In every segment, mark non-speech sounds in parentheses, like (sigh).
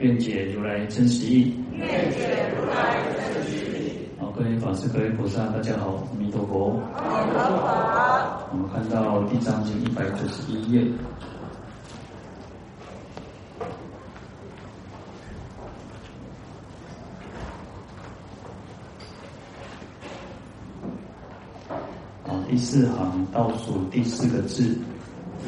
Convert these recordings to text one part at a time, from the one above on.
愿解如来真实义。愿解如来真实义。好，各位法师、各位菩萨，大家好，阿弥陀佛。阿弥陀佛。我们看到《地藏经》一百九十一页。第四行倒数第四个字：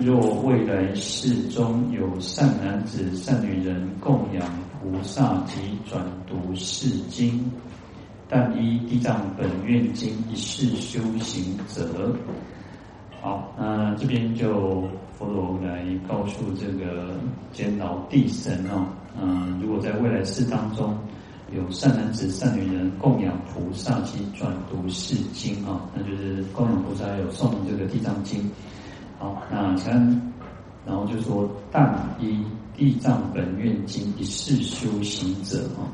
若未来世中有善男子、善女人供养菩萨及转读是经，但依地藏本愿经一世修行者。好，那这边就佛陀来告诉这个监牢地神哦，嗯，如果在未来世当中。有善男子、善女人供养菩萨及转读是经啊，那就是供养菩萨有诵这个地藏经。好，那前然后就说但依地藏本愿经一事修行者啊，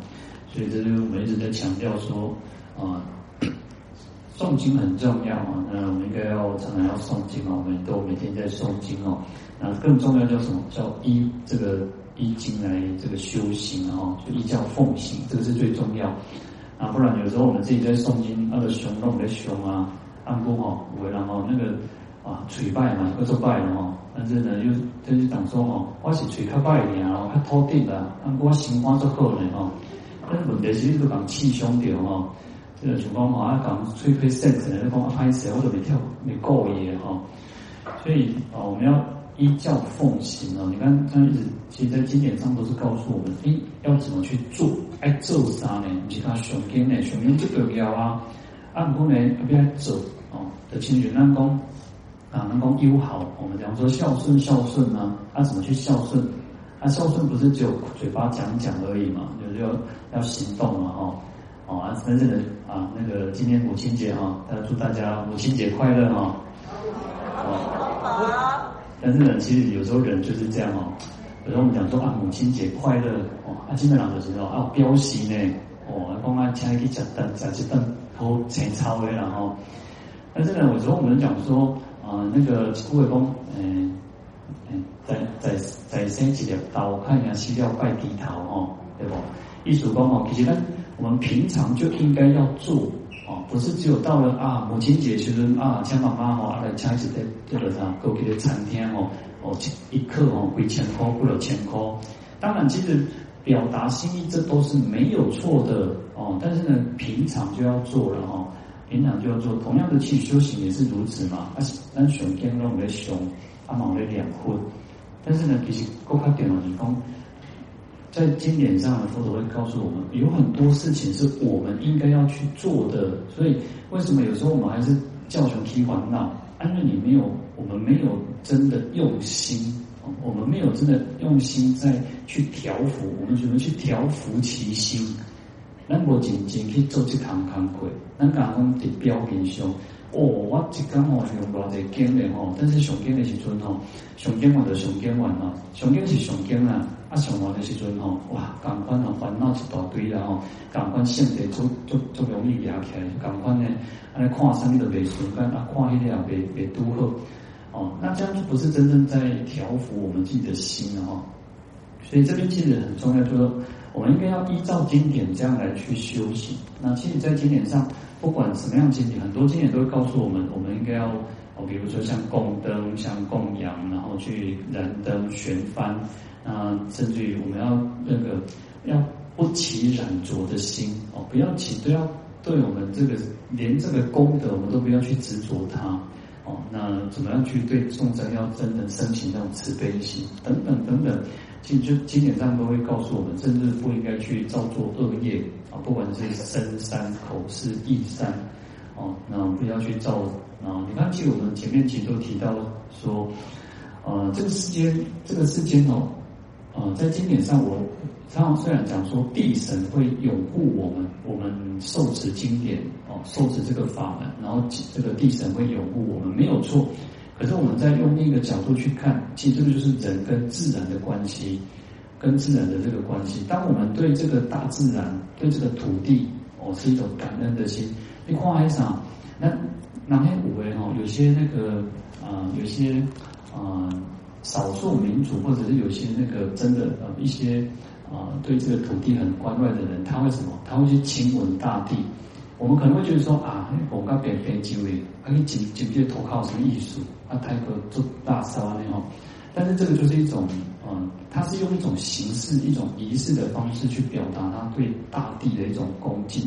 所以这就是我们一直在强调说啊，(coughs) 诵经很重要啊，那我们应该要常常要诵经啊，我们都每天在诵经哦。那更重要叫什么？叫依这个。依经来这个修行啊，就依教奉行，这个是最重要啊。不然有时候我们自己在诵经，那个雄弄的雄啊，按过哈，为然后那个啊，嘴拜嘛，各做拜了哈。但是呢，又就是讲说哦，我是嘴较拜的啊，较土地的，按过心花就好了哦。但是问题是你都讲气胸掉哦，这个情况话，讲吹吹声，可能讲拍死我都没跳没够耶哈。所以啊，我们要。依教奉行哦，你看他一直，其实在经典上都是告诉我们，诶，要怎么去做？爱做啥呢？其他雄经呢？雄经就重要啊。按过呢，不要走哦。的亲人能讲啊，能讲友好。我们讲说孝顺，孝顺呢，啊，怎么去孝顺？啊，孝顺不是只有嘴巴讲讲而已嘛，就是要要行动嘛，哈。哦啊，真正的啊，那个今天母亲节哈，大家祝大家母亲节快乐哈。好。但是呢，其实有时候人就是这样哦。有时候我们讲说啊，母亲节快乐哦，啊，基本上就是说啊，表示呢哦，讲啊，请去吃顿吃一顿好青草的然后。但是呢，有时候我们讲说啊，那个古话讲，嗯嗯，在在在生一条刀，看人家西药拜低头哦，对不？意思讲哦，其实呢，我们平常就应该要做哦。不是只有到了啊母亲节时阵啊，请妈妈吼来请一个这个啥，过去的餐厅哦哦，一客哦几千块，不了千块。当然，其实表达心意这都是没有错的哦。但是呢，平常就要做了哦，平常就要做。同样的去修行也是如此嘛。啊，咱上天拢在上，啊嘛在两分。但是呢，其实更加重要的是讲。在经典上，佛陀会告诉我们，有很多事情是我们应该要去做的。所以，为什么有时候我们还是叫穷提烦恼？因为你没有，我们没有真的用心，我们没有真的用心在去调伏，我们只能去调伏其心。那我仅仅去做这堂课，那刚刚的标准上。哦，我一讲哦，用偌济经的吼，但是上经的时阵吼，上经完就上经完嘛，上经是上经啦，啊上完的时阵吼，哇，感官啊烦恼一大堆啦吼，感官性质足足足容易压起来，感官呢，安尼看啥物都袂顺眼，啊看迄个也袂袂拄好，哦，那这样就不是真正在调伏我们自己的心了哈，所以这边其实很重要，就是说我们应该要依照经典这样来去修行。那其实，在经典上。不管什么样经典，很多经典都会告诉我们，我们应该要哦，比如说像供灯、像供养，然后去燃灯、悬幡，啊，甚至于我们要那个要不起染着的心哦，不要起，都要对我们这个连这个功德，我们都不要去执着它哦。那怎么样去对众生要真的升起那种慈悲心，等等等等。其实就经典上都会告诉我们，甚至不应该去造作恶业啊，不管是身三口四意三哦，那不要去造啊。你看，其实我们前面其实都提到说，呃，这个世间，这个世间哦，呃，在经典上我他虽然讲说地神会拥护我们，我们受持经典哦，受持这个法门，然后这个地神会拥护我们，没有错。可是我们在用另一个角度去看，其实这个就是人跟自然的关系，跟自然的这个关系。当我们对这个大自然、对这个土地哦，是一种感恩的心。你看海上，那那些五位哦，有些那个啊、有些啊、少数民族或者是有些那个真的呃一些啊、对这个土地很关爱的人，他会什么？他会去亲吻大地。我们可能会觉得说啊，我刚变飞机位，还可以直直接投靠什么艺术啊，泰国做大烧啊那种。但是这个就是一种，嗯，他是用一种形式、一种仪式的方式去表达他对大地的一种恭敬。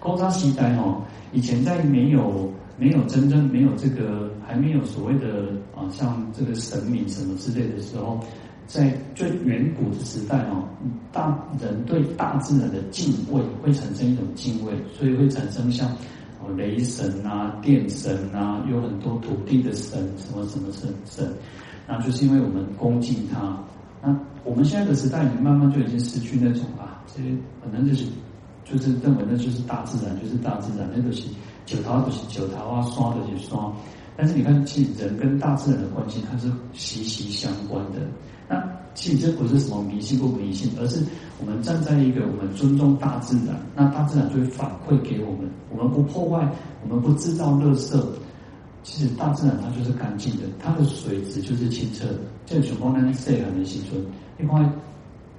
古早时代哦，以前在没有没有真正没有这个还没有所谓的啊，像这个神明什么之类的时候。在最远古的时代哦，大人对大自然的敬畏会产生一种敬畏，所以会产生像哦雷神啊、电神啊，有很多土地的神，什么什么神神，那就是因为我们恭敬他。那我们现在的时代，已经慢慢就已经失去那种啊，这些可能就是就是认为那就是大自然，就是大自然，那个是九桃就是九桃啊，刷的就是刷。但是你看，其实人跟大自然的关系，它是息息相关的。那其实这不是什么迷信不迷信，而是我们站在一个我们尊重大自然，那大自然就会反馈给我们。我们不破坏，我们不制造垃圾，其实大自然它就是干净的，它的水质就是清澈。这个熊猫呢，细很的时阵，另外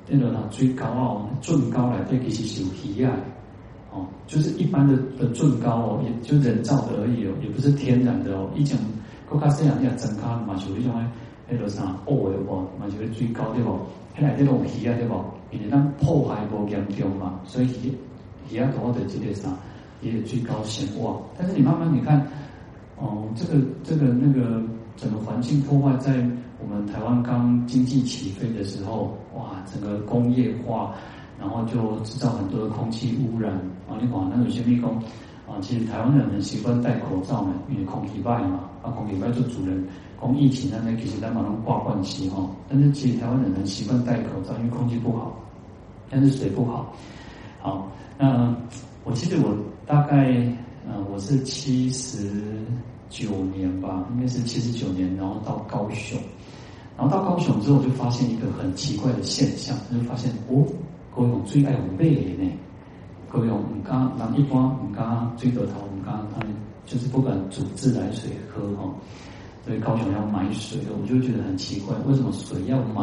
那个它最高哦，最高来对其实是有体验哦，就是一般的的最高哦，也就人造的而已哦，也不是天然的哦。以前国家这样要增加嘛，就一种。那个啥，哦，对不？嘛就是最高对不？现在这种鱼啊对不？因为咱破坏无严重嘛，所以鱼鱼啊多的这个啥，也有最高显哇。但是你慢慢你看，哦，这个这个那个整个环境破坏，在我们台湾刚经济起飞的时候，哇，整个工业化，然后就制造很多的空气污染。啊，你讲那有些地方啊，其实台湾人很习惯戴口罩嘛，因为空气坏嘛，啊，空气坏就主人。从疫情那边其实在马上挂冠期哈，但是其实台湾人很习惯戴口罩，因为空气不好，但是水不好。好，那我记得我大概呃我是七十九年吧，应该是七十九年，然后到高雄，然后到高雄之后就发现一个很奇怪的现象，就发现哦，高雄最爱有马的呢，高雄唔敢，人一般唔敢水龙头唔敢，他们就是不敢煮自来水喝哈。所以高雄要买水，我就觉得很奇怪，为什么水要买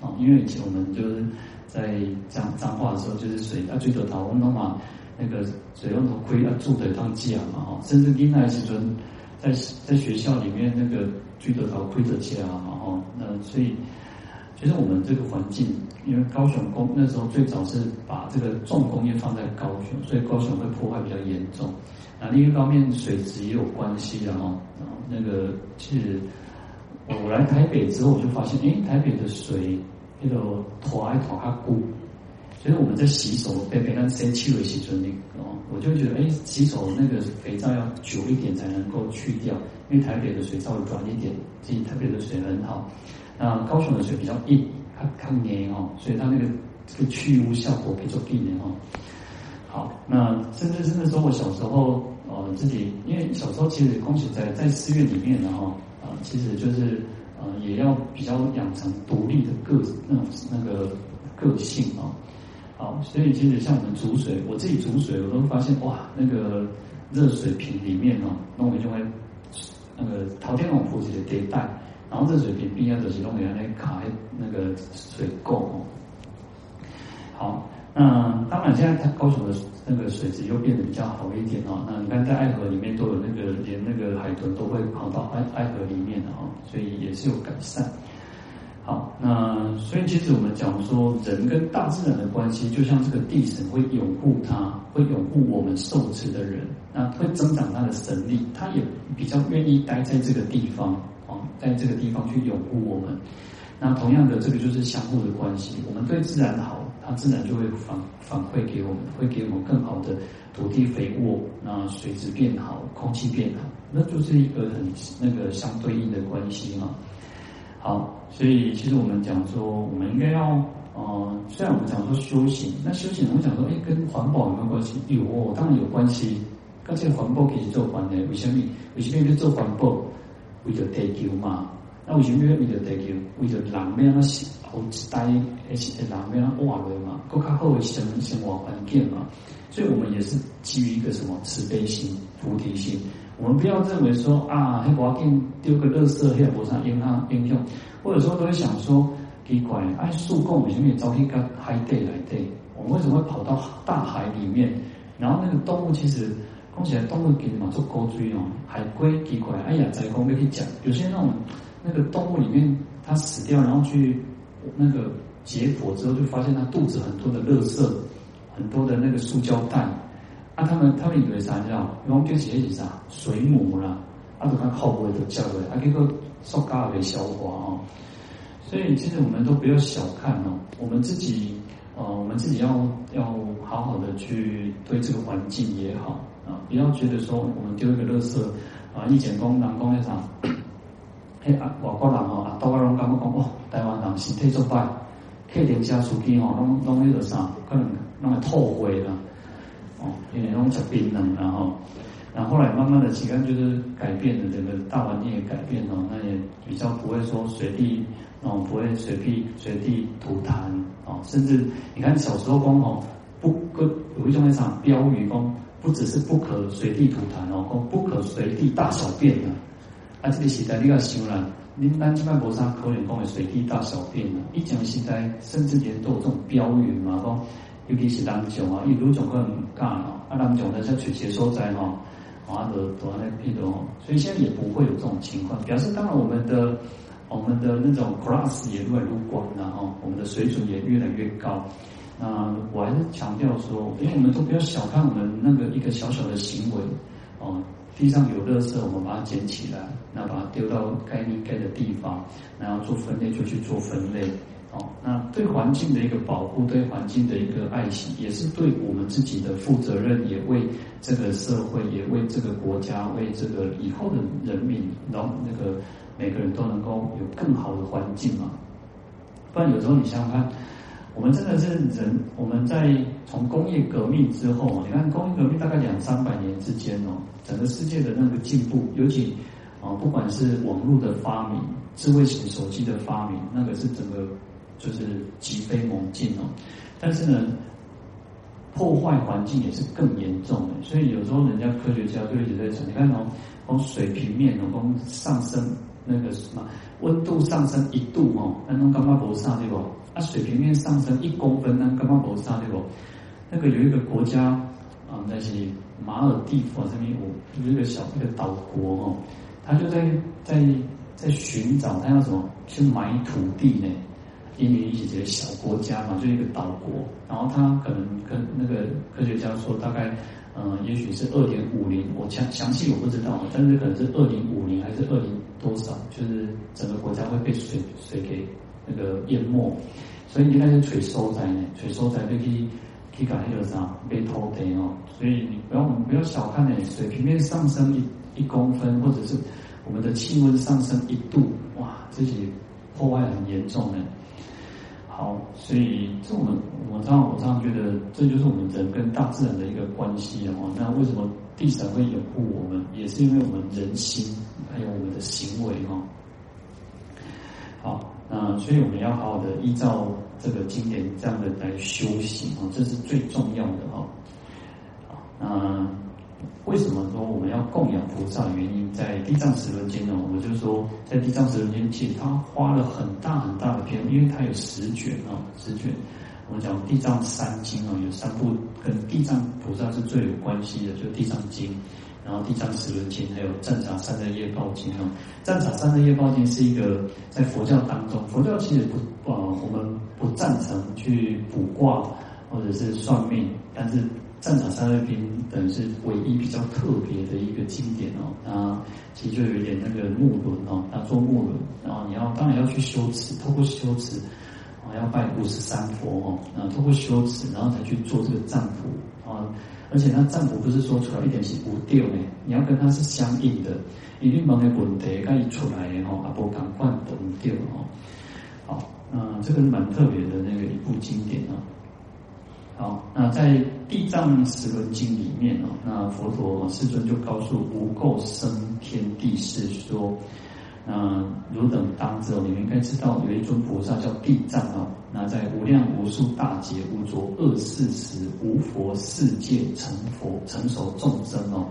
啊？因为以前我们就是在讲脏话的时候，就是水要最多讨论的话，那个水龙头亏要住得当家嘛哈，甚至另外时阵在在学校里面那个最多讨亏的价嘛哈，那所以其实我们这个环境，因为高雄工那时候最早是把这个重工业放在高雄，所以高雄会破坏比较严重。那另一方面水质也有关系的哈。那个其实我来台北之后，我就发现，诶，台北的水那个拖来拖它固，所以我们在洗手，被别人先去了洗纯那哦，我就觉得，诶，洗手那个肥皂要久一点才能够去掉，因为台北的水稍微软一点，其实台北的水很好。那高雄的水比较硬，它它黏哦，所以它那个这个去污效果比较低的哦。好，那甚至是那时候我小时候。呃，自己因为小时候其实空姐在在寺院里面，然后啊，其实就是呃，也要比较养成独立的个那种那个个性啊。好，所以其实像我们煮水，我自己煮水，我都发现哇，那个热水瓶里面哦，那我就会那个陶天龙菩萨的迭代，然后这水瓶边上就是用原来卡那个水垢哦。好。那当然，现在它高雄的那个水质又变得比较好一点哦。那你看，在爱河里面都有那个，连那个海豚都会跑到爱爱河里面的哦，所以也是有改善。好，那所以其实我们讲说，人跟大自然的关系，就像这个地神会拥护他，会拥护我们受持的人，那会增长他的神力，他也比较愿意待在这个地方哦，在这个地方去拥护我们。那同样的，这个就是相互的关系。我们对自然好，它自然就会反反馈给我们，会给我们更好的土地肥沃，那水质变好，空气变好，那就是一个很那个相对应的关系嘛。好，所以其实我们讲说，我们应该要呃，虽然我们讲说修行，那修行我们讲说，哎，跟环保有没有关系？有哦，当然有关系。跟这个环保可以做关系，为什么？为什么要做环保？为了地球嘛。那为什么要为了地球？为了人们啊，后一代而且人们啊，活的嘛，更加好的生生活环境嘛。所以我们也是基于一个什么慈悲心、菩提心。我们不要认为说啊，黑我给丢个垃圾，黑脖上应它应用，或者说都会想说。奇怪，哎，树洞为什么也招一个海底来对？我们为什么会跑到大海里面？然后那个动物其实，讲起来动物给嘛做高追哦，海龟奇怪，哎呀，在公没去讲，有些那种那个动物里面它死掉，然后去那个解剖之后，就发现它肚子很多的垃圾，很多的那个塑胶袋。啊，他们他们以为啥叫？因为就写一啥水母啦，啊，都看后背都叫的，啊，这个塑胶给消化哦。所以，其实我们都不要小看哦，我们自己，呃，我们自己要要好好的去对这个环境也好啊，不要觉得说我们丢一个垃圾啊，以前讲人讲那场，嘿啊，外国人哦，啊，都话拢感觉讲哦，台湾人身体作歹，客人家出去哦，拢拢那个啥，可能拢会吐血啦，哦，因为拢食槟榔然后。然后来慢慢的，几个就是改变了，整个大环境也改变了，那也比较不会说随地哦，不会随地随地吐痰哦，甚至你看小时候讲哦，不跟有一种那场标语讲，不只是不可随地吐痰哦，讲不可随地大小便的，啊，这个时代你要想啦，你咱这边无啥可能讲会随地大小便的，以前时代甚至连都有这种标语嘛，讲尤其是南种啊，有种可能干哦，啊南种的像垂直所在哈。华德多那批的哦，所以现在也不会有这种情况，表示当然我们的我们的那种 class 也越来越广了哈，我们的水准也越来越高。那我还是强调说，因为我们都不要小看我们那个一个小小的行为哦，地上有垃圾，我们把它捡起来，那把它丢到该应该的地方，然后做分类就去做分类。哦，那对环境的一个保护，对环境的一个爱惜，也是对我们自己的负责任，也为这个社会，也为这个国家，为这个以后的人民，然后那个每个人都能够有更好的环境嘛。不然有时候你想想看，我们真的是人，我们在从工业革命之后，你看工业革命大概两三百年之间哦，整个世界的那个进步，尤其啊，不管是网络的发明、智慧型手机的发明，那个是整个。就是突飞猛进哦，但是呢，破坏环境也是更严重的。所以有时候人家科学家就一直在讲，你看哦，从水平面哦，从上升那个什么温度上升一度哦，那种干嘛不上对不？它，水平面上升一公分，那干嘛不上对不？那个有一个国家啊，那是马尔地夫这边有有一个小一个岛国哦，他就在在在寻找他要什么去买土地呢？因为一些小国家嘛，就一个岛国，然后他可能跟那个科学家说，大概，嗯、也许是二点五零，我详详细我不知道，但是可能是二零五零还是二零多少，就是整个国家会被水水给那个淹没，所以应该是水收灾呢，水收灾可以可以搞那个啥被偷的哦，所以你不要不要小看呢，水平面上升一一公分，或者是我们的气温上升一度，哇，这些破坏很严重的。好，所以这我们我这样我这样觉得，这就是我们人跟大自然的一个关系哦。那为什么地神会拥护我们？也是因为我们人心还有我们的行为哦。好，那所以我们要好好的依照这个经典这样的来修行啊，这是最重要的哈。那。为什么说我们要供养菩萨？原因在《地藏十轮经》呢，我们就说，在《地藏十轮经》其实它花了很大很大的篇，因为它有十卷啊，十卷。我们讲《地藏三经》啊，有三部跟地藏菩萨是最有关系的，就《地藏经》，然后《地藏十轮经》，还有《战场三日业报经》啊。《战场三日业报经》是一个在佛教当中，佛教其实不啊，我们不赞成去卜卦或者是算命，但是。战场三日经等是唯一比较特别的一个经典哦，它其实就有点那个木轮哦，它做木轮，然后你要当然要去修持，透过修持，啊要拜五十三佛哦，然后透过修持，然后才去做这个占卜啊，而且那占卜不是说出来一点是不掉的，你要跟它是相应的，一定问的问题该一出来的哈，啊不赶快不掉哦，好，嗯，这个是蛮特别的那个一部经典啊。好，那在《地藏十轮经》里面哦，那佛陀世尊就告诉无垢生天地释说，那汝等当知哦，你们应该知道有一尊菩萨叫地藏哦，那在无量无数大劫无着恶世时，无佛世界成佛成熟众生哦。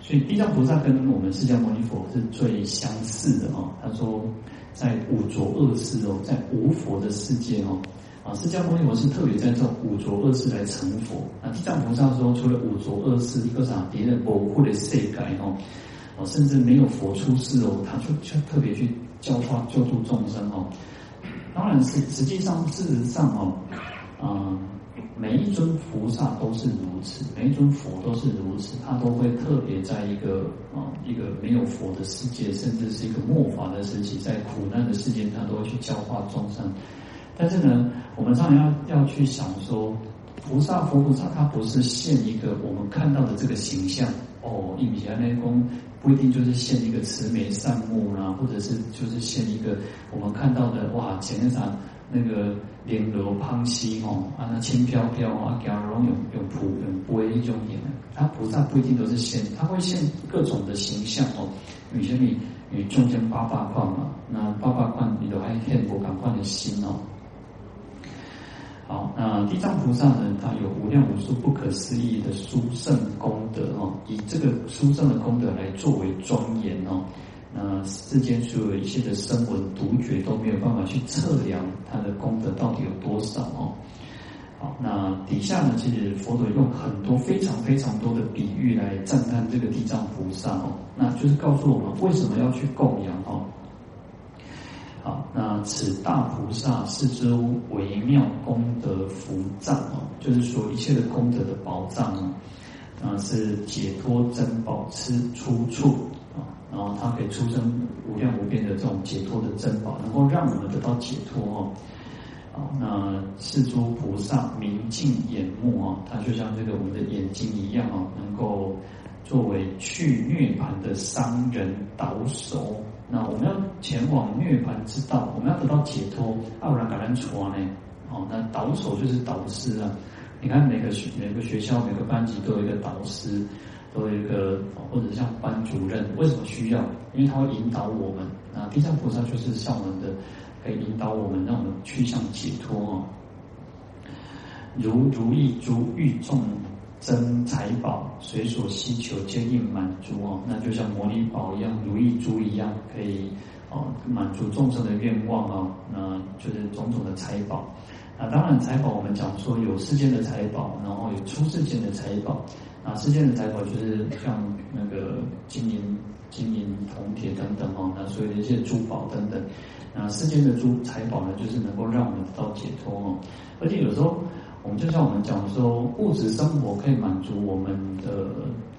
所以地藏菩萨跟我们释迦牟尼佛是最相似的哦。他说，在五浊恶世哦，在无佛的世界哦，啊，释迦牟尼佛是特别在这五浊恶世来成佛。那地藏菩萨说，除了五浊恶世，一个啥别的不会的世界哦，哦，甚至没有佛出世哦，他就就特别去教化救度众生哦。当然是实际上事实上哦，嗯。每一尊菩萨都是如此，每一尊佛都是如此，他都会特别在一个啊一个没有佛的世界，甚至是一个末法的时期，在苦难的世界，他都会去教化众生。但是呢，我们常常要要去想说，菩萨佛菩萨他不是现一个我们看到的这个形象哦，一米迦内功不一定就是现一个慈眉善目啦，或者是就是现一个我们看到的哇，前面上。那个莲罗胖西哦，啊那轻飘飘啊，给容有有普用杯一种脸，他菩萨不一定都是现，他会现各种的形象哦。有些你你中间八八块嘛，那八八块你都还现不敢换的心哦。好，那地藏菩萨呢，他有无量无数不可思议的殊胜功德哦，以这个殊胜的功德来作为庄严哦。那世间所有一切的声闻独觉都没有办法去测量它的功德到底有多少哦。好，那底下呢，其实佛陀用很多非常非常多的比喻来赞叹这个地藏菩萨哦，那就是告诉我们为什么要去供养哦。啊，那此大菩萨是诸微妙功德福藏哦，就是说一切的功德的宝藏哦，那是解脱珍宝吃出处啊。然后它可以出生无量无边的这种解脱的珍宝，能够让我们得到解脱哦。啊，那是诸菩萨明净眼目啊，它就像这个我们的眼睛一样啊，能够作为去涅槃的商人导手。那我们要前往涅槃之道，我们要得到解脱，傲然感恩传呢？哦，那导手就是导师啊。你看每个学每个学校每个班级都有一个导师。都有一个，或者像班主任，为什么需要？因为他会引导我们。那，地藏菩萨就是像我们的，可以引导我们，让我们去向解脱哦。如如意珠欲众珍财宝，随所希求皆应满足哦。那就像摩尼宝一样，如意珠一样，可以哦满足众生的愿望哦。那就是种种的财宝。那当然财宝，我们讲说有世间的财宝，然后有出世间的财宝。啊，世间的财宝就是像那个金银、金银铜铁等等哦，那所有的一些珠宝等等。那世间的珠财宝呢，就是能够让我们得到解脱哦。而且有时候，我们就像我们讲说，物质生活可以满足我们的，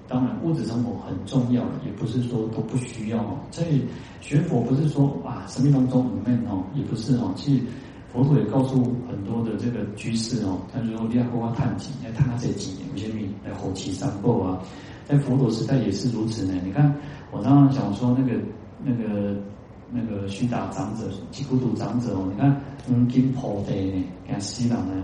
当然物质生活很重要，也不是说都不需要哦。所以学佛不是说啊，生命当中里面哦，也不是哦，其实。佛陀也告诉很多的这个居士哦，他就说你要好好探经，要探他这几年，有些命来后期三报啊，在佛陀时代也是如此呢。你看我刚刚讲说那个那个那个须达长者、吉孤独长者哦，你看嗯，金破地呢，跟西朗呢，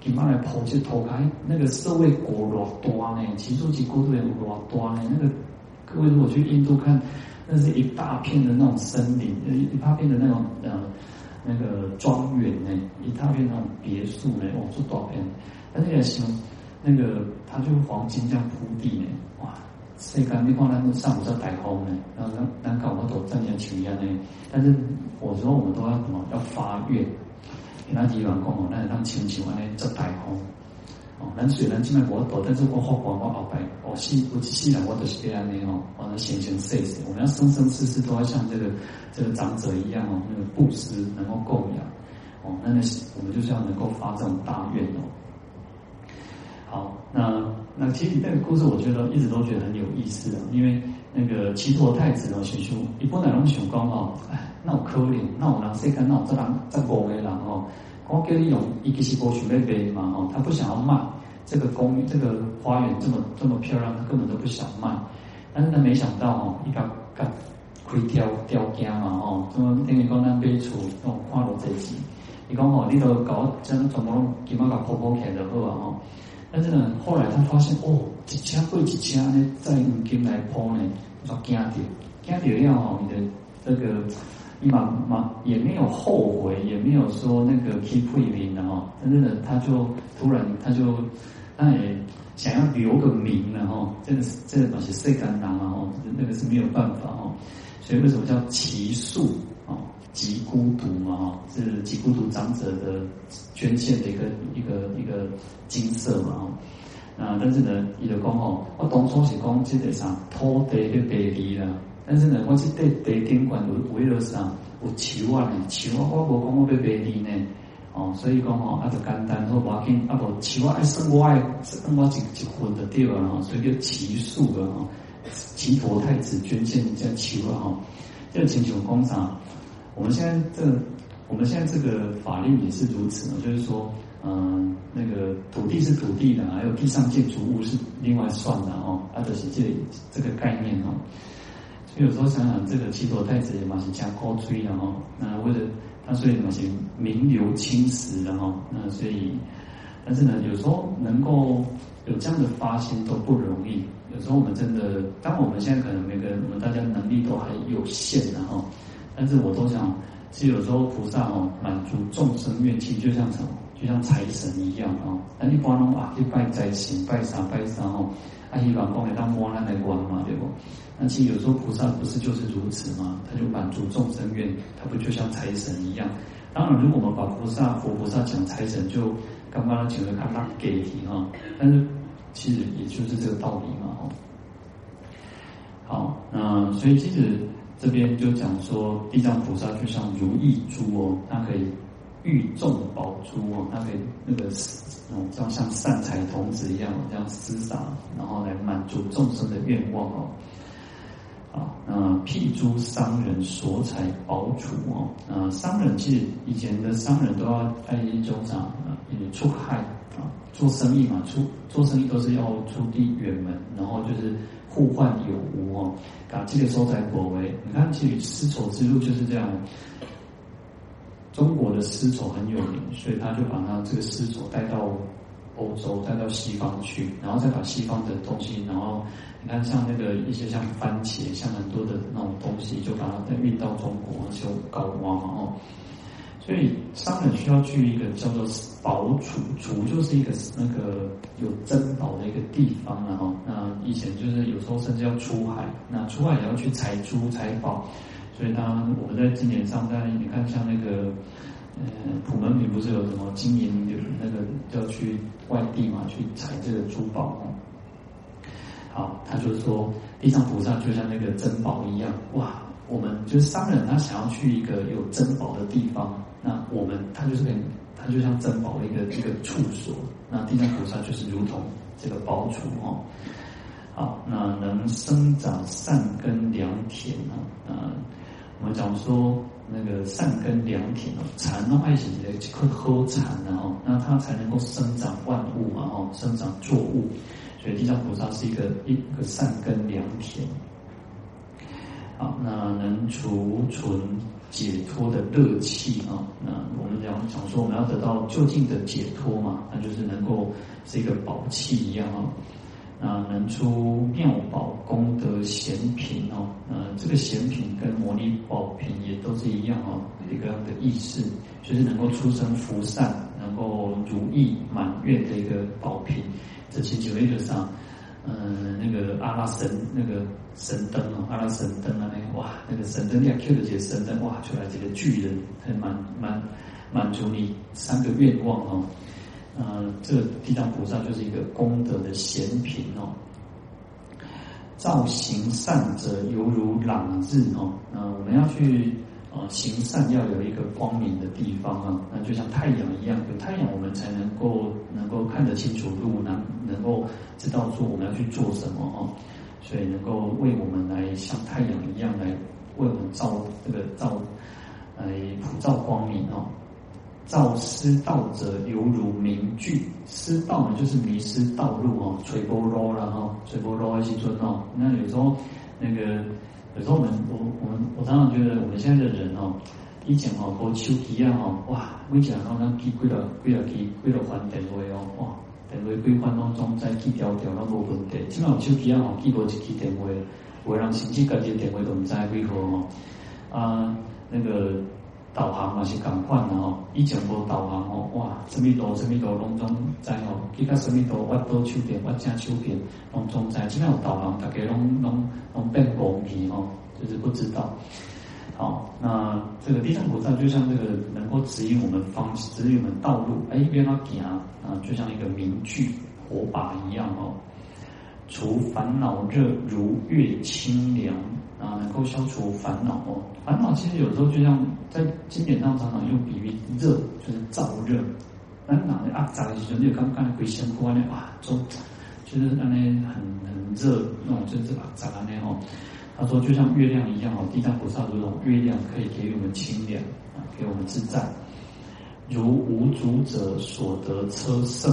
金马来破去脱开那个社会国偌大呢，其实吉孤独有偌大呢，那个各位如果去印度看，那是一大片的那种森林，一大片的那种呃。那个庄园呢，一大片那种别墅呢，哦，做多少片？但是也行，那个它就黄金这样铺地呢，哇！谁敢你看那个上午在台风呢？然后那那搞我都这样求一样呢。但是我说我们都要什么？要发愿，给他地方讲哦，那让亲戚安尼做台风。哦，咱虽然今麦我躲，但是我好管我后辈，我细我细然我都是这样的哦，我的贤行世世，我们要生生世世都要像这个这个长者一样哦，那个布施能够供养，哦，那那我们就是要能够发这种大愿哦。好，那那其实那个故事我觉得一直都觉得很有意思啊，因为那个只陀太子哦，想说一般来拢想讲哦，哎，那有可怜，那有人世间那有这人这五个人哦。我叫你用一个是过去那边嘛，哦，他不想要卖这个公寓，这个花园这么这么漂亮，他根本都不想卖。但是他没想到哦，一个个开条条件嘛，哦，怎么等于讲那边厝哦，花落这几，你讲哦，你都搞将全部拢起码甲铺铺起来就好啊吼。但是呢，后来他发现哦，一家过一家呢，再用金来铺呢，就惊掉，惊掉要吼，你的这个，你嘛嘛也没有后悔，也没有说那个 keep 退名的哈。但是呢，他就突然他就，那也想要留个名了哈。这个这个东西谁敢当啊？哈，那个是没有办法哈。所以为什么叫奇树啊？极孤独嘛哈，是极孤独长者的捐献的一个一个一个金色嘛哈。啊，但是呢，伊就讲吼，我当初是讲这个啥土地的地理啦，但是呢，我这地地顶管有为了啥有树啊呢？树啊，我无讲我要卖地呢。哦，所以讲吼，啊就简单，好无要紧，啊无树啊爱生我爱生我一一份就对了哈，所以叫祈树的哈。齐陀太子捐献叫祈了哈，这个请求工厂，我们现在这我们现在这个法律也是如此，就是说，嗯，那个土地是土地的，还有地上建筑物是另外算的哦，啊，就是这这个概念哦。所以有时候想想，这个七陀太子也嘛是加高吹的哈，那为了他所以嘛是名留青史的哈，那所以，但是呢，有时候能够有这样的发心都不容易。有时候我们真的，当我们现在可能每个人我们大家能力都还有限的哈，但是我都想，其实有时候菩萨哦满足众生愿气，就像什么，就像财神一样啊。那你不能啊，去拜财神，拜啥拜啥哦，啊，希望讲给当摸来来玩嘛，对不？那其实有时候菩萨不是就是如此吗？他就满足众生愿，他不就像财神一样？当然，如果我们把菩萨佛菩萨讲财神，就刚刚请问看他给题哈，但是。其实也就是这个道理嘛，哦。好，那所以其实这边就讲说，地藏菩萨就像如意珠哦，它可以喻众宝珠哦，它可以那个哦，像像善财童子一样这样施洒，然后来满足众生的愿望哦。啊，那辟诸商人所采宝杵哦，那商人其实以前的商人都要在一种啥，也出海啊。做生意嘛，出做生意都是要出地远门，然后就是互换有无哦。把这个收在国威，你看，其实丝绸之路就是这样。中国的丝绸很有名，所以他就把他这个丝绸带到欧洲，带到西方去，然后再把西方的东西，然后你看像那个一些像番茄，像很多的那种东西，就把它再运到中国，就搞完嘛哦。所以商人需要去一个叫做宝储，储就是一个那个有珍宝的一个地方然后，那以前就是有时候甚至要出海，那出海也要去采珠采宝。所以当我们在经典上，在你看像那个，呃，普门品不是有什么经营，就是那个要去外地嘛，去采这个珠宝哦。好，他就是说地藏菩萨就像那个珍宝一样，哇，我们就是商人，他想要去一个有珍宝的地方。那我们他就是跟他就像珍宝的一个一个处所，那地藏菩萨就是如同这个宝处哦。好，那能生长善根良田啊，啊，我们讲说那个善根良田哦，蚕的话是一颗好蚕的哦，那它才能够生长万物嘛哦，生长作物，所以地藏菩萨是一个一个善根良田。好，那能储存。解脱的热气啊，那我们讲讲说，我们要得到究竟的解脱嘛，那就是能够是一个宝器一样啊，啊能出妙宝功德贤品哦，呃，这个贤品跟摩尼宝品也都是一样哦，一个样的意思，就是能够出生福善，能够如意满愿的一个宝品，这其实基本上。嗯，那个阿拉神那个神灯哦，阿拉神灯啊，那个哇，那个神灯你要 Q 的这些神灯哇，出来这个巨人，还满满满足你三个愿望哦。呃，这地藏菩萨就是一个功德的贤品哦。造行善者犹如朗日哦，那我们要去。啊，行善要有一个光明的地方啊，那就像太阳一样，有太阳我们才能够能够看得清楚路，能能够知道说我们要去做什么哦，所以能够为我们来像太阳一样来为我们照这个照来普照光明哦。造失道者犹如明炬，失道呢就是迷失道路哦，垂波罗了哈，垂波罗一些尊哦，那有时候那个。有时候我们我我们我常常觉得我们现在的人哦，以前哦，无手机啊吼，哇，每一人拢咱记几落几落记几落番电话哦，哇，电话几番拢总在记条条拢无问题。即摆有手机啊吼，记无一支电话，有的人甚至家己电话都毋知几号哦。啊，那个导航嘛是共款的吼，以前无导航哦，哇，什么路什么路拢总知吼，记到什么路我倒手边我正手边拢总知。即摆有导航，大家拢拢拢变懵逼吼，就是不知道。好，那这个地藏菩萨就像这个能够指引我们方，指引我们道路，哎，别那点啊，啊，就像一个明炬火把一样哦，除烦恼热如月清凉啊，能够消除烦恼哦。烦恼其实有时候就像在经典上常常用比喻热，就是燥热。那哪里啊？咋的时候就刚刚回仙姑那哇，就就是那里很很热那种，就是啊咋的呢？哦。他说：“就像月亮一样哦，地藏菩萨这种月亮可以给我们清凉啊，给我们自在。如无主者所得车胜，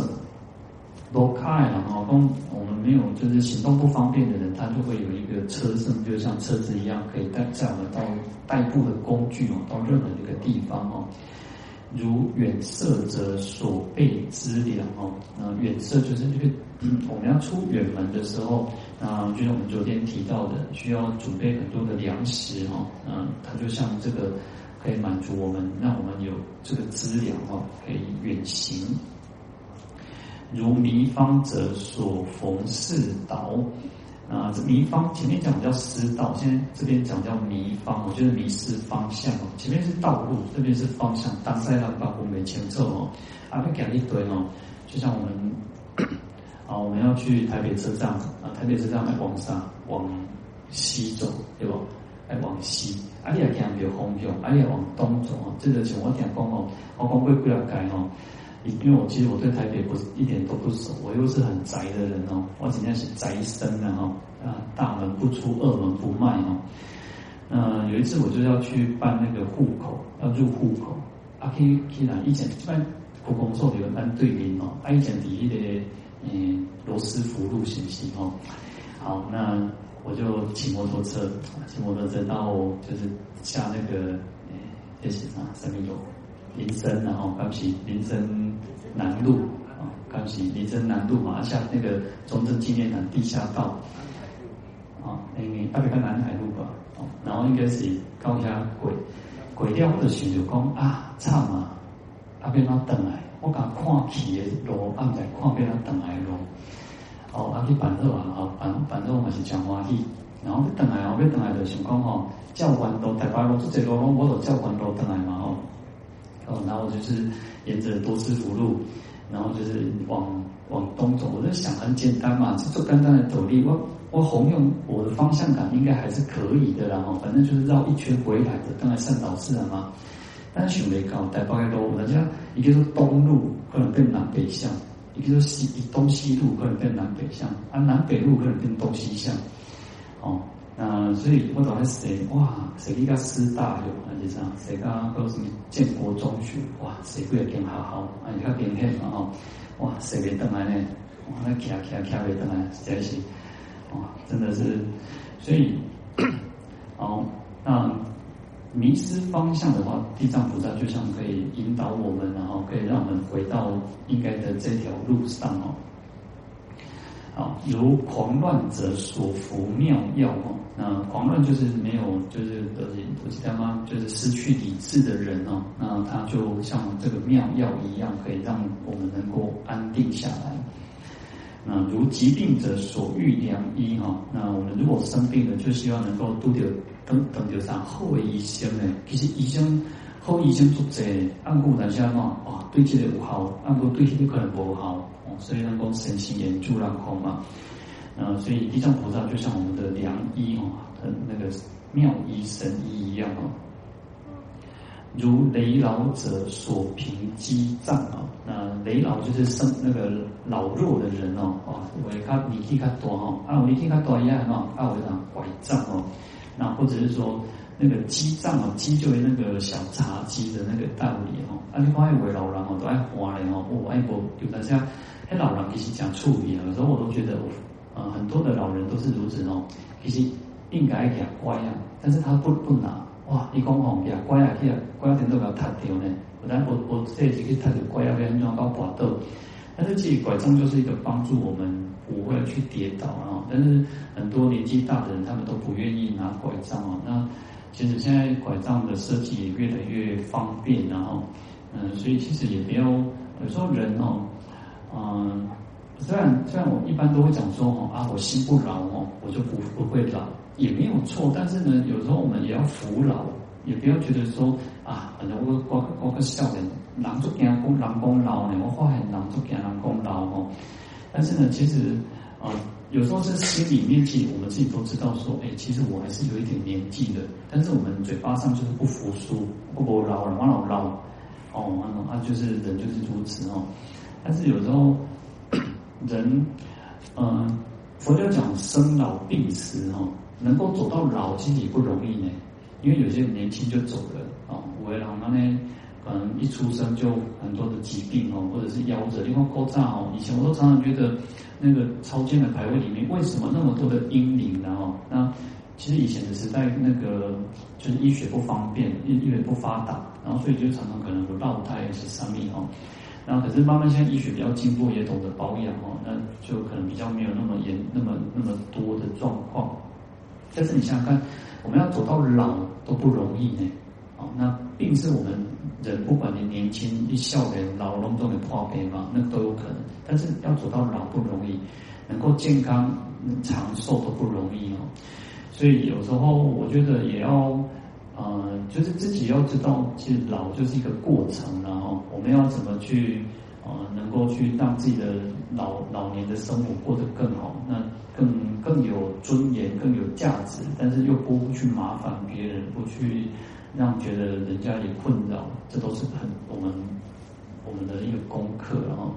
多开了哦。当我们没有就是行动不方便的人，他就会有一个车身，就像车子一样，可以带载我们到代步的工具哦，到任何一个地方哦。”如远舍者所备资粮哦，那远舍就是这个，我们要出远门的时候，啊，就像我们昨天提到的，需要准备很多的粮食哦，嗯，它就像这个可以满足我们，让我们有这个资粮哦，可以远行。如迷方者所逢是道。啊，这迷方前面讲叫失道，现在这边讲叫迷方，我觉得迷失方向哦。前面是道路，这边是方向，当赛道把我们前侧哦，啊，会讲一堆哦。就像我们啊，我们要去台北车站啊，台北车站来往上往西走，对不？来往西，啊，你也讲没有方向，啊，你也往东走哦。这个像我讲讲哦，我讲过几两届哦。因为我其实我对台北不是一点都不熟，我又是很宅的人哦，我今天是宅生的哦，啊，大门不出，二门不迈哦。嗯，有一次我就要去办那个户口，要入户口，啊，可以可以啦，以前一般普工所有办对联哦，啊，以前第一的嗯罗斯福路信息哦，好，那我就骑摩托车，骑摩托车到就是下那个嗯，这是啥什么路？林森，然后刚起林森南路啊，刚起林森南路嘛，下那个中正纪念堂地下道啊，那个大概在南海路吧，然后应该是高架轨轨掉或者是就讲啊，惨嘛，啊变哪等来，我刚看起的路，啊在看变哪等来？路，哦，啊去办好啊，哦办办好嘛是真欢喜，然后等来哦，要等来就想讲吼，教官路台北路这这路拢我都教官路等来嘛吼。哦，然后就是沿着多斯福路，然后就是往往东走。我在想，很简单嘛，就做简单的走力。我我红用我的方向感应该还是可以的啦。反正就是绕一圈回来的，当然善导自然嘛。但是想没搞，台北路人家一个说东路可能变南北向，一个说西东西路可能变南北向，啊南北路可能变东西向，哦。那所以我都在想，哇，谁比较师大有，还是啥？谁刚刚什么建国中学，哇，谁过来更好好？啊，你看变黑嘛吼，哇，谁没等来呢？哇，那卡卡卡没等来，实在是，哇，真的是，所以，好，那迷失方向的话，地藏菩萨就像可以引导我们，然后可以让我们回到应该的这条路上哦。啊，如狂乱者所服妙药哦，那狂乱就是没有，就是得不知道吗？就是失去理智的人哦，那他就像这个妙药一样，可以让我们能够安定下来。那如疾病者所欲良医哈，那我们如果生病了，就希望能够拄到等等到上好的医生呢。其实医生好医生做这按顾大家嘛，哇，对这个有好，按顾对这个可能不好。所以能够神行援助让空嘛，呃，所以地藏菩萨就像我们的良医哦，和那个妙医神医一样哦。如雷老者所凭机杖啊，那雷老就是生那个老弱的人哦，哇，我看年纪较大哦，啊，我年纪较大一样哦，啊，我讲拐杖哦，那或者是说那个机杖哦，机就是那个小茶几的那个道理哦，啊，你看那位老人哦，都爱花的哦，我爱过有的像。那老人其实讲处理啊，有时候我都觉得我，呃，很多的老人都是如此哦。其实应该给他乖啊，但是他不不拿，哇，你讲吼，呀，乖啊，去啊，乖啊，点都给他踢掉呢。本来我我这几个他就乖啊，别人搞搏斗。但是其实拐杖就是一个帮助我们不会去跌倒啊。但是很多年纪大的人，他们都不愿意拿拐杖啊。那其实现在拐杖的设计也越来越方便，然后嗯，所以其实也不要有时候人哦，嗯，虽然虽然我一般都会讲说哦啊，我心不老哦，我就不不会老。也没有错，但是呢，有时候我们也要服老，也不要觉得说啊，反正我我我个笑脸，人就惊讲人讲老呢，我话很人就惊人讲老哦。但是呢，其实啊、呃，有时候是心里面其实我们自己都知道说，哎，其实我还是有一点年纪的，但是我们嘴巴上就是不服输，不不老了，我老老哦，啊，就是人就是如此哦。但是有时候 (coughs) 人，嗯、佛教讲生老病死哦。能够走到老，其实也不容易呢，因为有些年轻就走了啊。五位老妈呢，可能一出生就很多的疾病哦，或者是夭折。另外，勾诈哦，以前我都常常觉得，那个超荐的牌位里面，为什么那么多的婴灵呢？哦，那其实以前的时代，那个就是医学不方便，医医学不发达，然后所以就常常可能有落胎是生命哦。然后可是慢慢现在医学比较进步，也懂得保养哦，那就可能比较没有那么严、那么那么多的状况。但是你想想看，我们要走到老都不容易呢。哦，那病是我们人不管你年轻一笑脸老龙都能破病嘛，那都有可能。但是要走到老不容易，能够健康长寿都不容易哦。所以有时候我觉得也要，呃，就是自己要知道，其实老就是一个过程，然后我们要怎么去，呃，能够去让自己的老老年的生活过得更好。那。更更有尊严，更有价值，但是又不去麻烦别人，不去让觉得人家也困扰，这都是很我们我们的一个功课啊。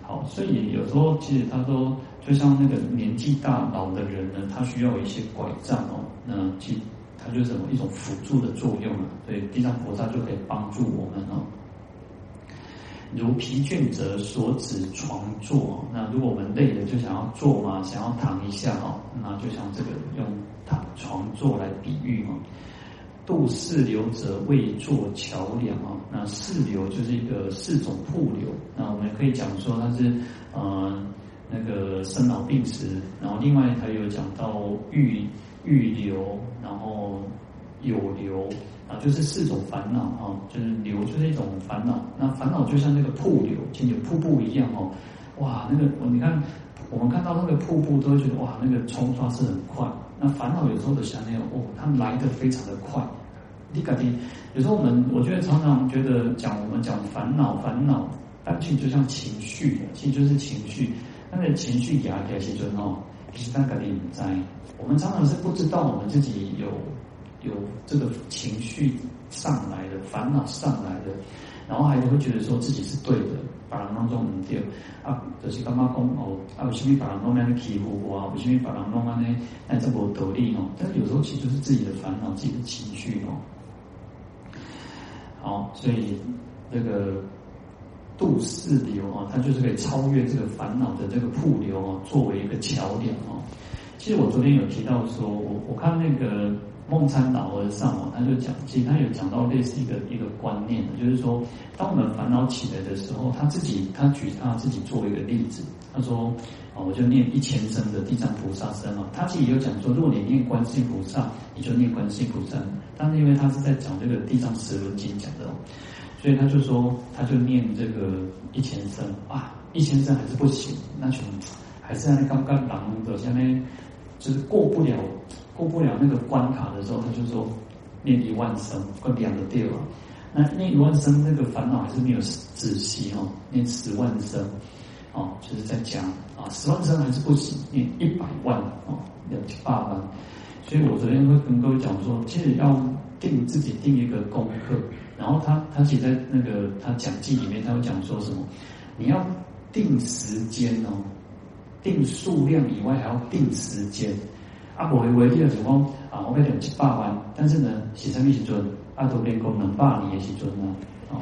好，所以有时候其实他说，就像那个年纪大老的人呢，他需要一些拐杖哦，那其它就是什么一种辅助的作用啊，所以地藏菩萨就可以帮助我们哦。如疲倦者所指床坐，那如果我们累了就想要坐嘛，想要躺一下哦，那就像这个用躺床坐来比喻嘛。渡四流者为坐桥梁哦，那四流就是一个四种瀑流，那我们可以讲说它是呃那个生老病死，然后另外它有讲到欲欲流，然后有流。啊，就是四种烦恼啊，就是流，就是一种烦恼。那烦恼就像那个瀑流，像有瀑布一样哦。哇，那个你看，我们看到那个瀑布都会觉得哇，那个冲刷是很快。那烦恼有时候的想那种哦，它来的非常的快。你感觉有时候我们，我觉得常常觉得讲我们讲烦恼，烦恼，但其实就像情绪，其实就是情绪。那个情绪压起来时阵哦，其实它感觉不在。我们常常是不知道我们自己有。有这个情绪上来的，烦恼上来的，然后还会觉得说自己是对的，把人当中唔对啊，就是刚刚讲哦，啊，为什么把人弄那样欺负我啊？为什么把人弄那样那这么得力哦？但是有时候其实就是自己的烦恼，自己的情绪哦。好，所以这个渡四流啊，它就是可以超越这个烦恼的这个瀑流哦，作为一个桥梁哦。其实我昨天有提到说，我我看那个。梦参老和尚哦，他就讲，其实他有讲到类似一个一个观念，就是说，当我们烦恼起来的时候，他自己他举他自己作为一个例子，他说，哦，我就念一千声的地藏菩萨声哦，他自己有讲说，如果你念观世音菩萨，你就念观世音菩萨，但是因为他是在讲这个地藏十轮经讲的，所以他就说，他就念这个一千声啊，一千声还是不行，那就还是那刚刚朗的下面就是过不了。过不了那个关卡的时候，他就说念一万声，会两个地方。那念一万声，那个烦恼还是没有止息哦。念十万声，哦，就是在讲啊，十万声还是不行，念一百万哦，两千八万。所以我昨天会跟各位讲说，其实要定自己定一个功课。然后他他写在那个他讲记里面，他会讲说什么？你要定时间哦，定数量以外还要定时间。啊，无为为，你就是讲啊，我要念一百万，但是呢，是啥物时阵？啊，都练功两百年的时阵呢？哦，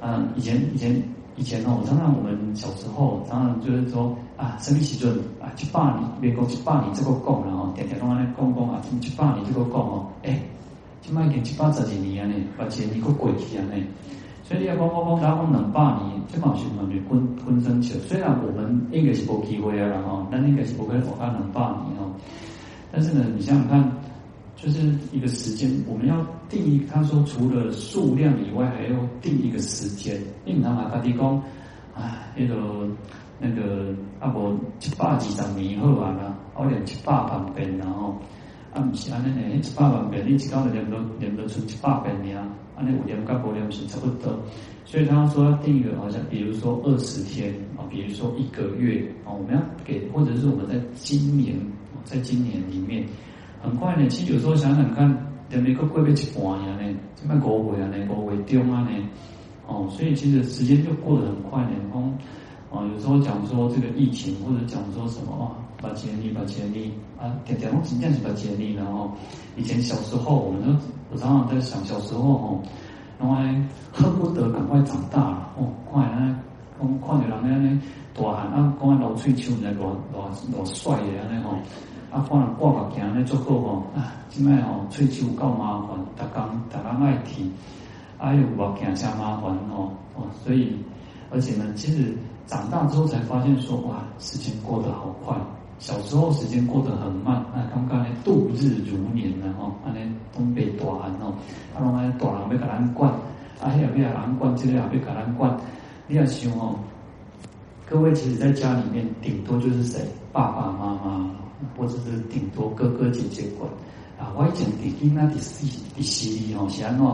嗯，以前以前以前哦，常常我们小时候常常就是说啊，啥物时阵啊，一百年练功一百年这个讲然后，天天拢安尼讲讲啊，一百年这个讲哦，诶，起码已经七八十几年了呢，而且你个过去啊呢。所以你要讲讲讲，打讲两百年，起码是蛮的滚滚生球。虽然我们应该是无机会啊，然后但应该是不会活到两百年哦。但是呢，你想想看，就是一个时间，我们要定义。他说，除了数量以外，还要定一个时间。因为他嘛，他提讲，啊，那个那个啊，无七百二十年好啊啦，我连七百万遍，然后啊，不是安尼呢，七百万遍，你一高的念都念得出七百遍呢。安尼五点跟五点是差不多。所以他说要定一个，好像比如说二十天啊，比如说一个月啊，我们要给，或者是我们在今年，在今年里面，很快呢。其实有时候想想看，连一个过月一半呀呢，这么五月啊呢，五月中啊呢，哦，所以其实时间就过得很快呢。哦，哦，有时候讲说这个疫情，或者讲说什么哦，把节力，把节力啊，点点东西这样子把节力，然后以前小时候，我们都我常常在想，小时候哦。因为恨不得赶快长大了哦，快啊！看看到人家呢大汉啊，讲老翠秋呢，多多多帅的安尼吼，啊，看人挂目镜呢，足好吼啊！即摆吼翠秋够麻烦，逐工逐工爱剃，啊又目镜真麻烦吼哦，所以而且呢，其实长大之后才发现说哇，时间过得好快。小时候时间过得很慢，啊，刚刚呢度日如年呢吼，安尼东北大汉吼，啊，拢安大人要给咱管，啊，遐要给咱管，这个也要给咱管。你要想吼，各位其实在家里面顶多就是谁，爸爸妈妈，或者是顶多哥哥姐姐管。啊，我以前弟弟那第四第四哩吼是安怎？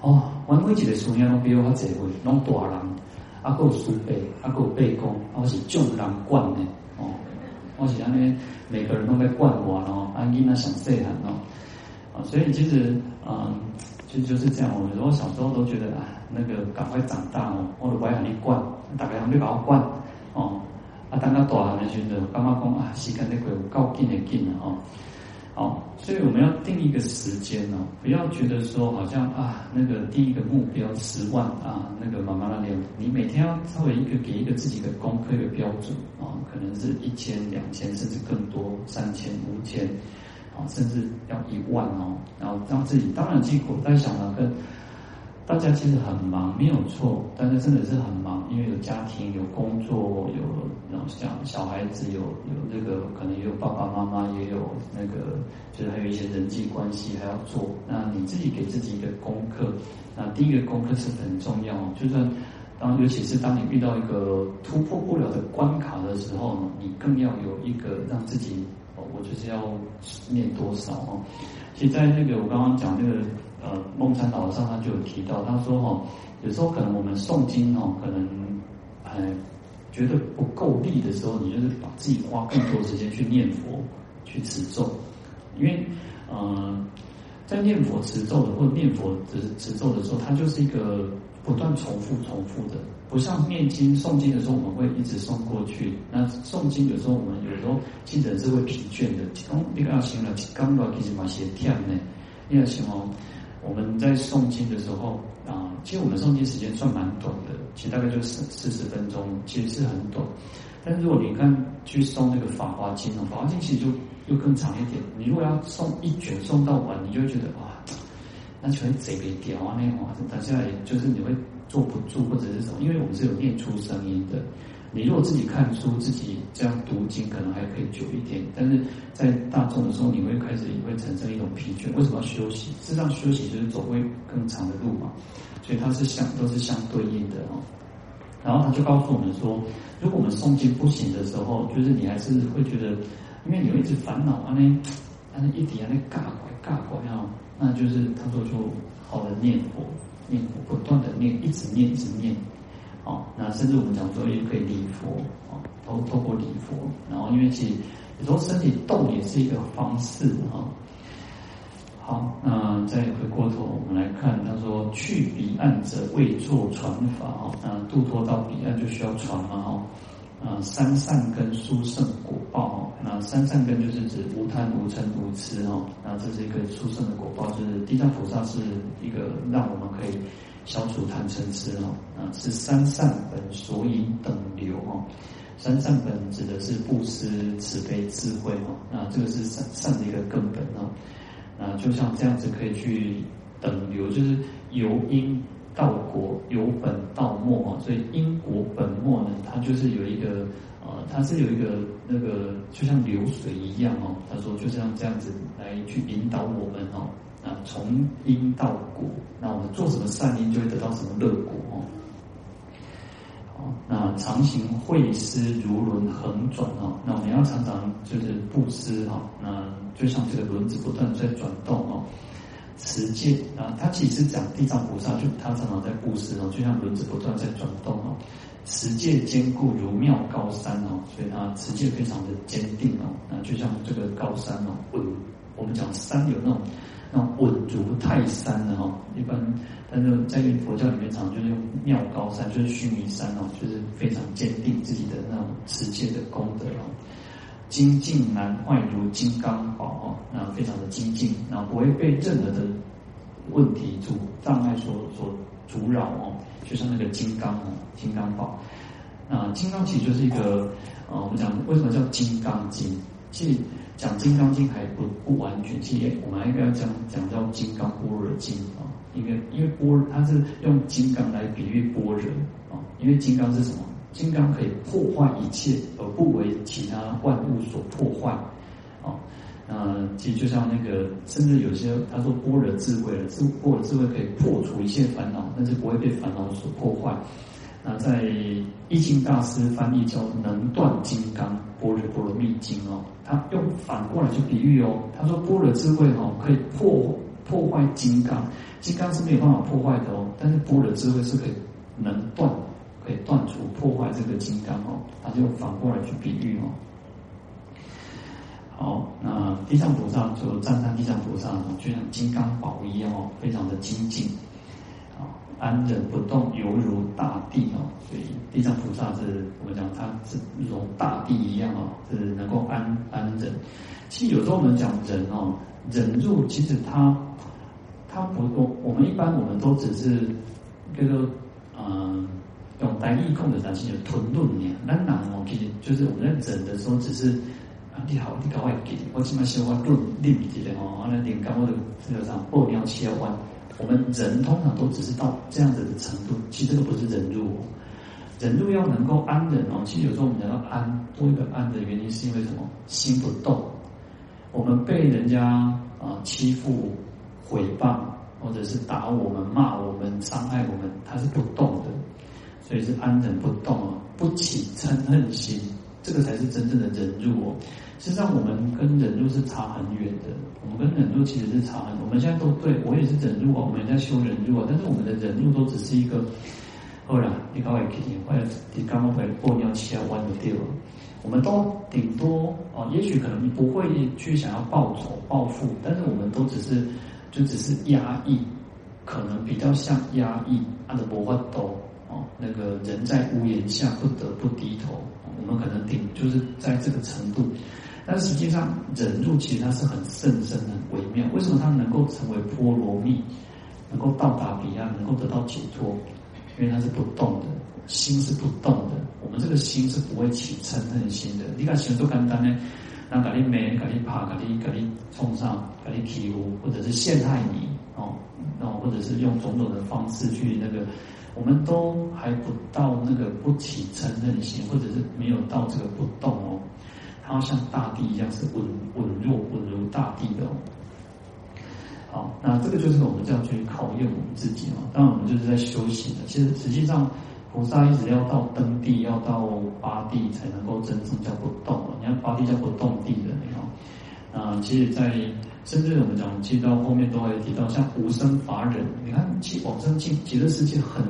哦，我每一个孙仔拢比我较侪岁，拢大人，啊，搁有孙辈，啊，搁有伯公，我是众人管的。我是安尼，每个人都在管我咯，安囡仔想细汉咯，啊，所以其实，嗯，就就是这样。我如果小时候都觉得啊，那个赶快长大哦，我都不让你管，大家让你把我管，哦，啊，等到大汉的时候，刚刚讲啊，时间的过够紧的紧了哦。好，所以我们要定一个时间哦，不要觉得说好像啊，那个第一个目标十万啊，那个慢慢的练，你每天要稍微一个给一个自己的功课的标准啊，可能是一千、两千，甚至更多，三千、五千，啊，甚至要一万哦，然后让自己，当然辛苦，但想了跟。大家其实很忙，没有错，但是真的是很忙，因为有家庭、有工作、有然后像小孩子，有有那个可能也有爸爸妈妈，也有那个就是还有一些人际关系还要做。那你自己给自己一个功课，那第一个功课是很重要，就算当尤其是当你遇到一个突破不了的关卡的时候，你更要有一个让自己，我就是要念多少哦。其实，在那个我刚刚讲那个。呃，梦参老和尚他就有提到，他说哈、哦，有时候可能我们诵经哦，可能哎觉得不够力的时候，你就是把自己花更多时间去念佛、去持咒，因为呃，在念佛持咒的或者念佛持持咒的时候，它就是一个不断重复、重复的，不像念经诵经的时候，我们会一直诵过去。那诵经有时候我们有时候记得是会疲倦的，刚那个要行了，刚到其实蛮协调的，你要行哦。我们在诵经的时候啊，其实我们诵经时间算蛮短的，其实大概就四四十分钟，其实是很短。但是如果你看去诵那个《法华经》哦，《法华经》其实就又更长一点。你如果要诵一卷诵到完，你就会觉得哇，那全贼给屌啊，那哇，等下来就是你会坐不住或者是什么，因为我们是有念出声音的。你如果自己看书，自己这样读经，可能还可以久一点。但是在大众的时候，你会开始也会产生一种疲倦。为什么要休息？事实上，休息就是走会更长的路嘛。所以它是相都是相对应的哦。然后他就告诉我们说，如果我们诵经不行的时候，就是你还是会觉得，因为你一直烦恼啊，那那一点啊，那尬拐尬拐啊，那就是他说就好的念佛，念佛不断的念，一直念，一直念。哦，那甚至我们讲说也可以礼佛，哦，都透过礼佛，然后因为其实有时候身体动也是一个方式，哈、好，那再回过头我们来看，他说去彼岸者为作传法，哦，那渡脱到彼岸就需要传嘛，哈、啊，三善根殊胜果报，哦，那三善根就是指无贪无嗔无痴，哈，那这是一个殊胜的果报，就是地藏菩萨是一个让我们可以。消除贪嗔痴哦，啊，是三善本所引等流哦。三善本指的是布施、慈悲、智慧哦。那这个是善善的一个根本哦。那就像这样子可以去等流，就是由因到果，由本到末啊。所以因果本末呢，它就是有一个呃，它是有一个那个就像流水一样哦。他说就像这样子来去引导我们哦。啊，从因到果，那我们做什么善因，就会得到什么乐果哦。好，那常行会施如轮横转哦，那我们要常常就是布施哈，那就像这个轮子不断在转动哦。持戒啊，他其实讲地藏菩萨，就他常常在布施哦，就像轮子不断在转动哦。持戒坚固如妙高山哦，所以他持戒非常的坚定哦，那就像这个高山哦，稳。我们讲山有那种。那稳如泰山的哈，一般，但是在佛教里面常就是用妙高山，就是须弥山哦，就是非常坚定自己的那种持戒的功德哦。精进难坏如金刚宝哦，那非常的精进，那不会被任何的问题阻障碍所所阻扰哦，就像那个金刚哦，金刚宝。那金刚其实就是一个呃，我们讲为什么叫金刚经？其实。讲《金刚经》还不不完全，其实我们还应该要讲讲到《金刚般若经》啊，因为因为般它是用金刚来比喻般若啊，因为金刚是什么？金刚可以破坏一切，而不为其他万物所破坏啊。那其实就像那个，甚至有些他说般若智慧了，智般若智慧可以破除一切烦恼，但是不会被烦恼所破坏。那在易经大师翻译叫《能断金刚般若波罗蜜经》哦，他用反过来去比喻哦。他说般若智慧哦，可以破破坏金刚，金刚是没有办法破坏的哦。但是般若智慧是可以能断，可以断除破坏这个金刚哦。他就反过来去比喻哦。好，那地藏菩萨就赞叹地藏菩萨，就像金刚宝一样哦，非常的精进。啊安忍不动，犹如大地哦，所以地藏菩萨是我们讲，他是如大地一样哦，是能够安安忍。其实有时候我们讲忍哦，忍住其实他他不我我们一般我们都只是叫做嗯用单一控的东西就吞顿念，那难哦，其实就是我们在忍的时候只是啊你好你搞快给我起码消化顿力一点哦，完了点干我的这个啥爆尿切换。我们人通常都只是到这样子的程度，其实这个不是忍辱，哦忍辱要能够安忍哦。其实有时候我们讲到安，多一个安的原因是因为什么？心不动。我们被人家啊欺负、诽谤，或者是打我们、骂我们、伤害我们，他是不动的，所以是安忍不动啊，不起嗔恨心，这个才是真正的忍辱哦。实际上，我们跟忍辱是差很远的。我们跟忍辱其实是差很。我们现在都对我也是忍辱啊，我们也在修忍辱啊。但是我们的忍辱都只是一个，后来你刚会给你，或者你刚刚会过尿气啊，弯的掉了。我们都顶多啊，也许可能不会去想要报仇报复，但是我们都只是就只是压抑，可能比较像压抑，按的不会抖哦，那个人在屋檐下不得不低头，我们可能顶就是在这个程度。但实际上，忍辱其实它是很甚深、很微妙。为什么它能够成为波罗蜜，能够到达彼岸，能够得到解脱？因为它是不动的，心是不动的。我们这个心是不会起嗔恨心的。你看，行做简单呢，那给你美，给你怕，给你给你冲上，给你欺负，或者是陷害你哦，那或者是用种种的方式去那个，我们都还不到那个不起嗔恨心，或者是没有到这个不动哦。它像大地一样是稳稳若稳如大地的哦。好，那这个就是我们这样去考验我们自己嘛。当然，我们就是在修行的。其实实际上，菩萨一直要到登地，要到八地才能够真正叫不动了。你看八地叫不动地的，你看。啊，其实，在甚至我们讲，其实到后面都会提到，像无生法忍。你看，其往生极极乐世界很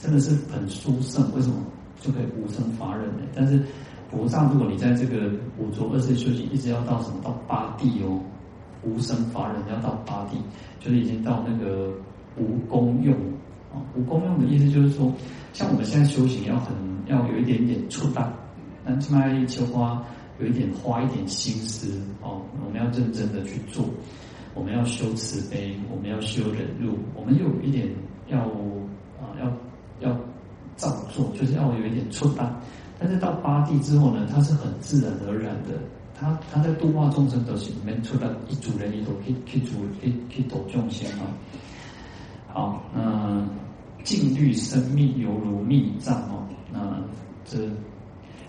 真的是很殊胜，为什么就可以无生法忍呢？但是。佛上，如果你在这个五浊恶世修行，一直要到什么？到八地哦，无生法忍要到八地，就是已经到那个无功用啊。无功用的意思就是说，像我们现在修行要很要有一点点出大，那起码就花有一点花一点心思哦。我们要认真的去做，我们要修慈悲，我们要修忍辱，我们有一点要啊要要照做，就是要有一点出大。但是到八地之后呢，它是很自然而然的，他他在度化众生的时候，里面出来一组人，一组去去组去去度众生啊。好，那静虑生密犹如密藏哦，那这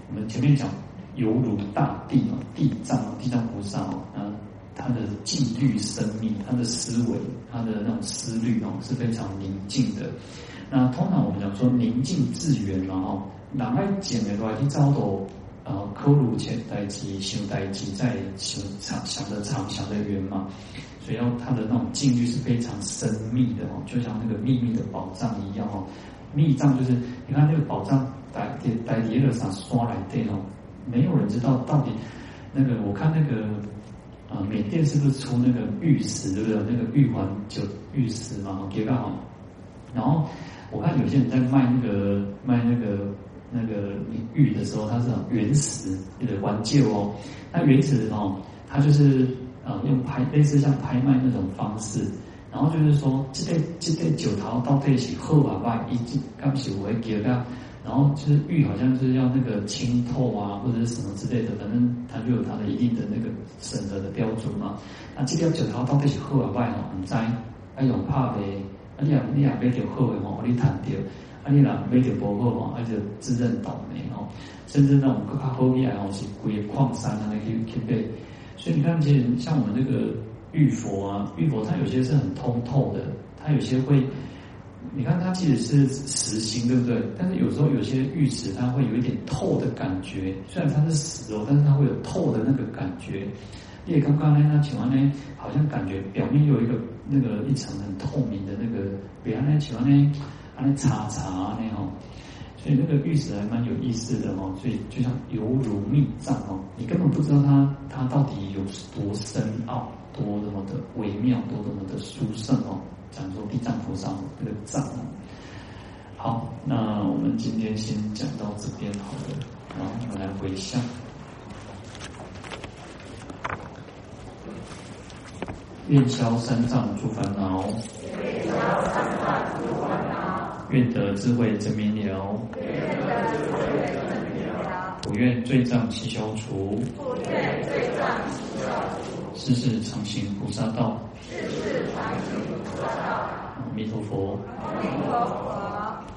我们前面讲犹如大地哦，地藏地藏菩萨哦，那他的静虑生密，他的思维，他的那种思虑哦，是非常宁静的。那通常我们讲说宁静致远嘛哦，哪爱简的来去找到呃科鲁前代机修代机在修长想的长想的远嘛，所以要他的那种境遇是非常深密的哦，就像那个秘密的宝藏一样哦。密藏就是你看那个宝藏在在在叶子上刷来的哦，没有人知道到底那个我看那个啊缅甸是不是出那个玉石对不对？那个玉环就玉石嘛，给到好，然后。我看有些人在卖那个卖那个那个玉的时候，它是原石，有点怀旧哦。那原石哦，它就是呃用拍类似像拍卖那种方式，然后就是说这对这对酒桃到这一起喝完吧，一进刚洗我会给他，然后就是玉好像是要那个清透啊，或者是什么之类的，反正它就有它的一定的那个审核的标准嘛。那这条酒桃到这一起喝完吧，哦，唔知还有怕呗。啊，你啊，你啊，买到好的吼，你赚到；啊，你若买到不好吼，啊就自认倒霉吼。甚至那种更加好厉害吼，是贵矿山啊，那去去买。所以你看，其实像我们这个玉佛啊，玉佛它有些是很通透的，它有些会，你看它其实是实心，对不对？但是有时候有些玉石它会有一点透的感觉，虽然它是实哦，但是它会有透的那个感觉。因为刚刚呢，那请问呢，好像感觉表面有一个那个一层很透明的那个，比方呢，请问呢，啊那茶茶那种，所以那个玉石还蛮有意思的哦，所以就像犹如密藏哦，你根本不知道它它到底有多深奥，多么的微妙，多么的殊胜哦。讲说地藏菩萨那个藏哦，好，那我们今天先讲到这边好了，然后我们来回向。愿消三藏诸烦恼，愿消三障诸烦恼，愿得智慧真明了，愿得智慧真明了，普愿罪障悉消除，普愿罪障悉消除，世世常行菩萨道，世世常行菩萨道，阿弥陀佛，阿弥陀佛。